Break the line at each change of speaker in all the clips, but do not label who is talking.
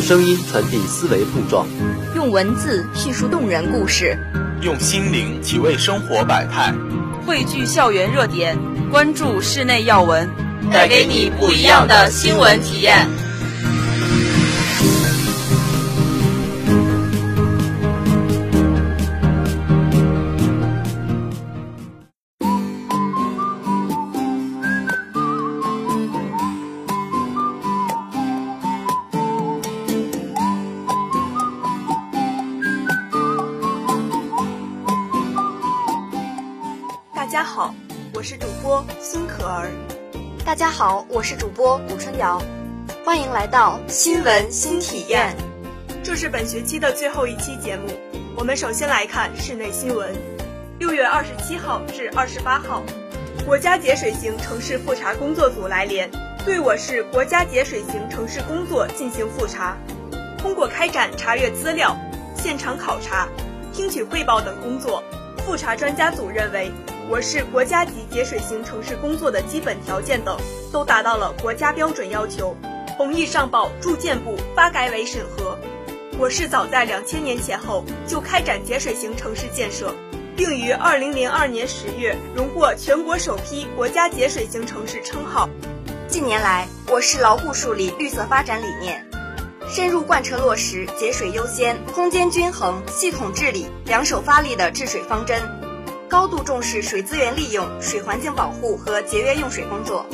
用声音传递思维碰撞，
用文字叙述动人故事，
用心灵体味生活百态，
汇聚校园热点，关注室内要闻，
带给你不一样的新闻体验。
大家好，我是主播孙可儿。
大家好，我是主播古春瑶，欢迎来到
新闻新体验。这是本学期的最后一期节目，我们首先来看室内新闻。六月二十七号至二十八号，国家节水型城市复查工作组来联，对我市国家节水型城市工作进行复查。通过开展查阅资料、现场考察、听取汇报等工作，复查专家组认为。我市国家级节水型城市工作的基本条件等都达到了国家标准要求，同意上报住建部发改委审核。我市早在两千年前后就开展节水型城市建设，并于二零零二年十月荣获全国首批国家节水型城市称号。
近年来，我市牢固树立绿色发展理念，深入贯彻落实节水优先、空间均衡、系统治理两手发力的治水方针。高度重视水资源利用、水环境保护和节约用水工作，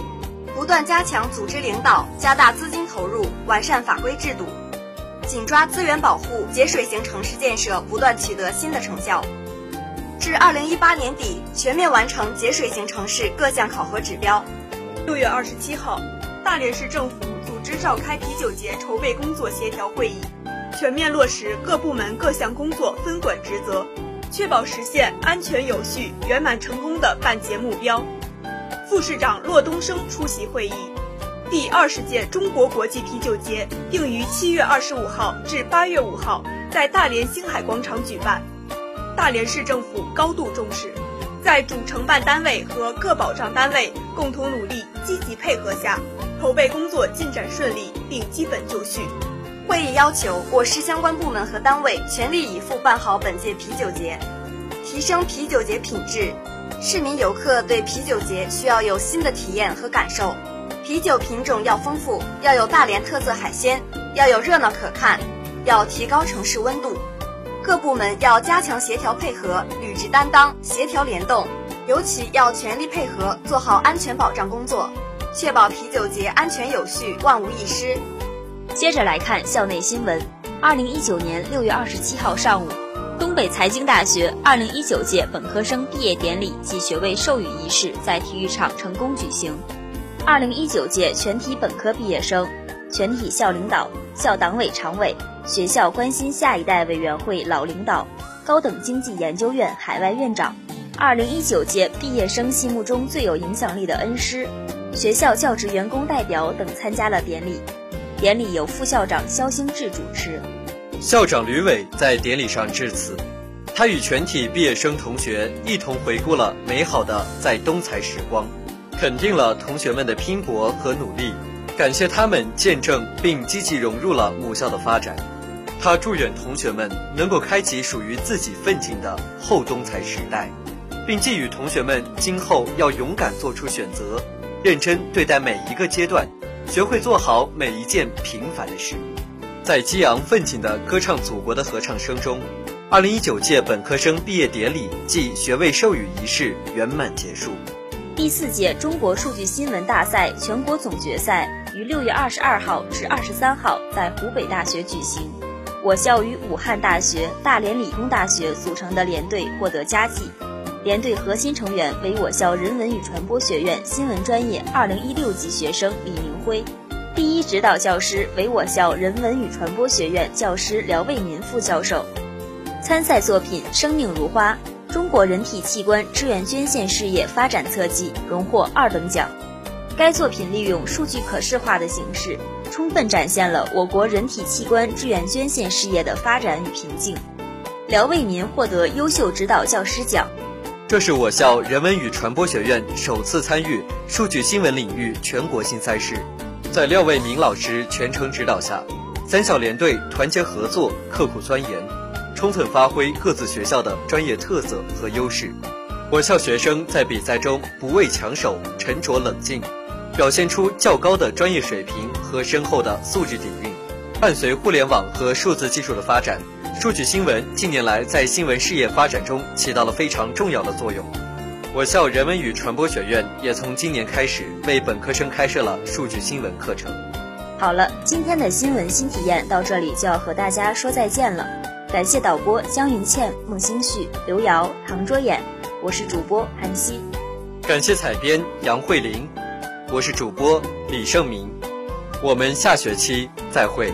不断加强组织领导，加大资金投入，完善法规制度，紧抓资源保护，节水型城市建设不断取得新的成效。至二零一八年底，全面完成节水型城市各项考核指标。
六月二十七号，大连市政府组织召开啤酒节筹备工作协调会议，全面落实各部门各项工作分管职责。确保实现安全有序、圆满成功的办节目标。副市长骆东升出席会议。第二十届中国国际啤酒节定于七月二十五号至八月五号在大连星海广场举办。大连市政府高度重视，在主承办单位和各保障单位共同努力、积极配合下，筹备工作进展顺利并基本就绪。
会议要求我市相关部门和单位全力以赴办好本届啤酒节，提升啤酒节品质。市民游客对啤酒节需要有新的体验和感受，啤酒品种要丰富，要有大连特色海鲜，要有热闹可看，要提高城市温度。各部门要加强协调配合，履职担当，协调联动，尤其要全力配合做好安全保障工作，确保啤酒节安全有序，万无一失。
接着来看校内新闻。二零一九年六月二十七号上午，东北财经大学二零一九届本科生毕业典礼及学位授予仪式在体育场成功举行。二零一九届全体本科毕业生、全体校领导、校党委常委、学校关心下一代委员会老领导、高等经济研究院海外院长，二零一九届毕业生心目中最有影响力的恩师、学校教职员工代表等参加了典礼。典礼由副校长肖兴志主持，
校长吕伟在典礼上致辞，他与全体毕业生同学一同回顾了美好的在东财时光，肯定了同学们的拼搏和努力，感谢他们见证并积极融入了母校的发展。他祝愿同学们能够开启属于自己奋进的后东财时代，并寄予同学们今后要勇敢做出选择，认真对待每一个阶段。学会做好每一件平凡的事，在激昂奋进的歌唱祖国的合唱声中，二零一九届本科生毕业典礼暨学位授予仪式圆满结束。
第四届中国数据新闻大赛全国总决赛于六月二十二号至二十三号在湖北大学举行，我校与武汉大学、大连理工大学组成的联队获得佳绩。联队核心成员为我校人文与传播学院新闻专业二零一六级学生李明辉，第一指导教师为我校人文与传播学院教师廖卫民副教授。参赛作品《生命如花：中国人体器官志愿捐献事业发展侧记》荣获二等奖。该作品利用数据可视化的形式，充分展现了我国人体器官志愿捐献事业的发展与瓶颈。廖卫民获得优秀指导教师奖。
这是我校人文与传播学院首次参与数据新闻领域全国性赛事，在廖卫民老师全程指导下，三校联队团结合作，刻苦钻研，充分发挥各自学校的专业特色和优势。我校学生在比赛中不畏强手，沉着冷静，表现出较高的专业水平和深厚的素质底蕴。伴随互联网和数字技术的发展，数据新闻近年来在新闻事业发展中起到了非常重要的作用。我校人文与传播学院也从今年开始为本科生开设了数据新闻课程。
好了，今天的新闻新体验到这里就要和大家说再见了。感谢导播江云倩、孟星旭、刘瑶、唐卓演。我是主播韩熙，
感谢采编杨慧玲，我是主播李胜明，我们下学期再会。